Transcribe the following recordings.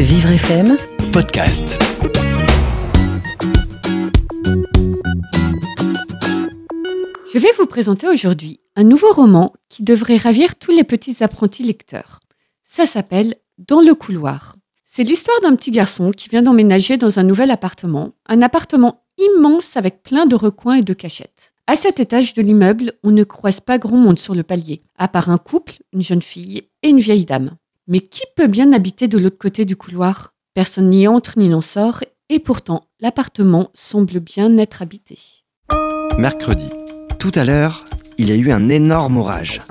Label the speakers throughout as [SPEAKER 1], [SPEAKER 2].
[SPEAKER 1] Vivre FM
[SPEAKER 2] podcast.
[SPEAKER 3] Je vais vous présenter aujourd'hui un nouveau roman qui devrait ravir tous les petits apprentis lecteurs. Ça s'appelle Dans le couloir. C'est l'histoire d'un petit garçon qui vient d'emménager dans un nouvel appartement, un appartement immense avec plein de recoins et de cachettes. À cet étage de l'immeuble, on ne croise pas grand monde sur le palier, à part un couple, une jeune fille et une vieille dame. Mais qui peut bien habiter de l'autre côté du couloir? Personne n'y entre ni n'en sort, et pourtant l'appartement semble bien être habité.
[SPEAKER 4] Mercredi. Tout à l'heure, il y a eu un énorme orage.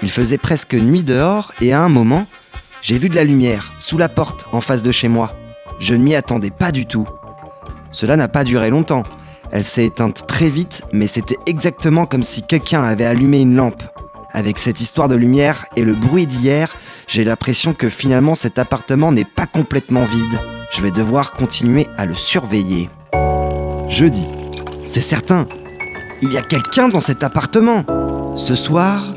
[SPEAKER 4] Il faisait presque nuit dehors et à un moment, j'ai vu de la lumière sous la porte en face de chez moi. Je ne m'y attendais pas du tout. Cela n'a pas duré longtemps. Elle s'est éteinte très vite, mais c'était exactement comme si quelqu'un avait allumé une lampe. Avec cette histoire de lumière et le bruit d'hier, j'ai l'impression que finalement cet appartement n'est pas complètement vide. Je vais devoir continuer à le surveiller. Jeudi. C'est certain. Il y a quelqu'un dans cet appartement. Ce soir,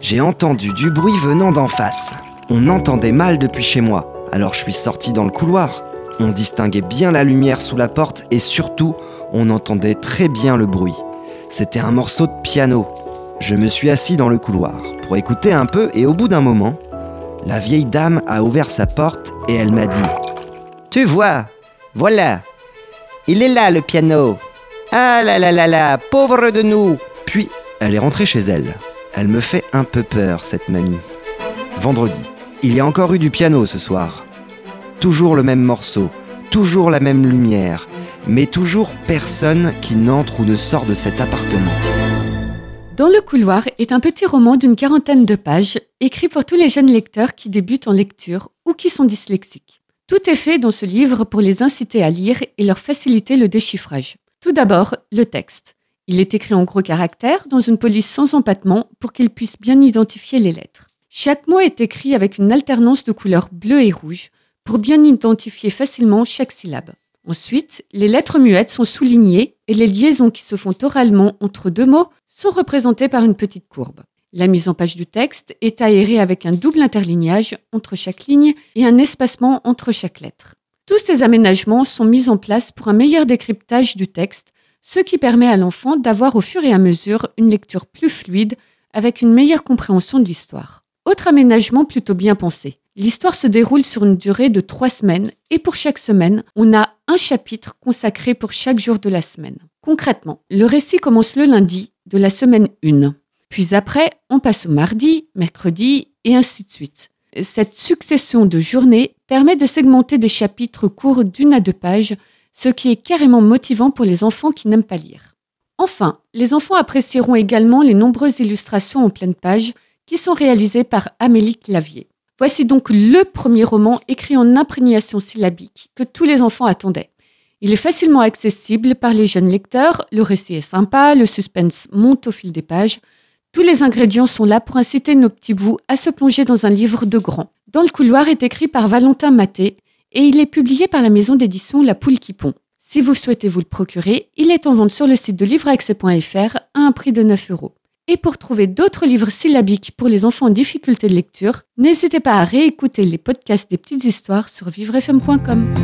[SPEAKER 4] j'ai entendu du bruit venant d'en face. On entendait mal depuis chez moi, alors je suis sorti dans le couloir. On distinguait bien la lumière sous la porte et surtout, on entendait très bien le bruit. C'était un morceau de piano. Je me suis assis dans le couloir pour écouter un peu et au bout d'un moment, la vieille dame a ouvert sa porte et elle m'a dit Tu vois, voilà, il est là le piano. Ah là là là là, pauvre de nous Puis, elle est rentrée chez elle. Elle me fait un peu peur, cette mamie. Vendredi. Il y a encore eu du piano ce soir. Toujours le même morceau, toujours la même lumière, mais toujours personne qui n'entre ou ne sort de cet appartement.
[SPEAKER 3] Dans le couloir est un petit roman d'une quarantaine de pages, écrit pour tous les jeunes lecteurs qui débutent en lecture ou qui sont dyslexiques. Tout est fait dans ce livre pour les inciter à lire et leur faciliter le déchiffrage. Tout d'abord, le texte. Il est écrit en gros caractères dans une police sans empattement pour qu'ils puissent bien identifier les lettres. Chaque mot est écrit avec une alternance de couleurs bleu et rouge pour bien identifier facilement chaque syllabe. Ensuite, les lettres muettes sont soulignées et les liaisons qui se font oralement entre deux mots sont représentées par une petite courbe. La mise en page du texte est aérée avec un double interlignage entre chaque ligne et un espacement entre chaque lettre. Tous ces aménagements sont mis en place pour un meilleur décryptage du texte, ce qui permet à l'enfant d'avoir au fur et à mesure une lecture plus fluide avec une meilleure compréhension de l'histoire. Autre aménagement plutôt bien pensé. L'histoire se déroule sur une durée de trois semaines et pour chaque semaine, on a un chapitre consacré pour chaque jour de la semaine. Concrètement, le récit commence le lundi de la semaine 1. Puis après, on passe au mardi, mercredi et ainsi de suite. Cette succession de journées permet de segmenter des chapitres courts d'une à deux pages, ce qui est carrément motivant pour les enfants qui n'aiment pas lire. Enfin, les enfants apprécieront également les nombreuses illustrations en pleine page qui sont réalisées par Amélie Clavier. Voici donc le premier roman écrit en imprégnation syllabique que tous les enfants attendaient. Il est facilement accessible par les jeunes lecteurs, le récit est sympa, le suspense monte au fil des pages, tous les ingrédients sont là pour inciter nos petits bouts à se plonger dans un livre de grand. Dans le couloir est écrit par Valentin Maté et il est publié par la maison d'édition La Poule qui pond. Si vous souhaitez vous le procurer, il est en vente sur le site de livreaccès.fr à un prix de 9 euros. Et pour trouver d'autres livres syllabiques pour les enfants en difficulté de lecture, n'hésitez pas à réécouter les podcasts des petites histoires sur vivrefm.com.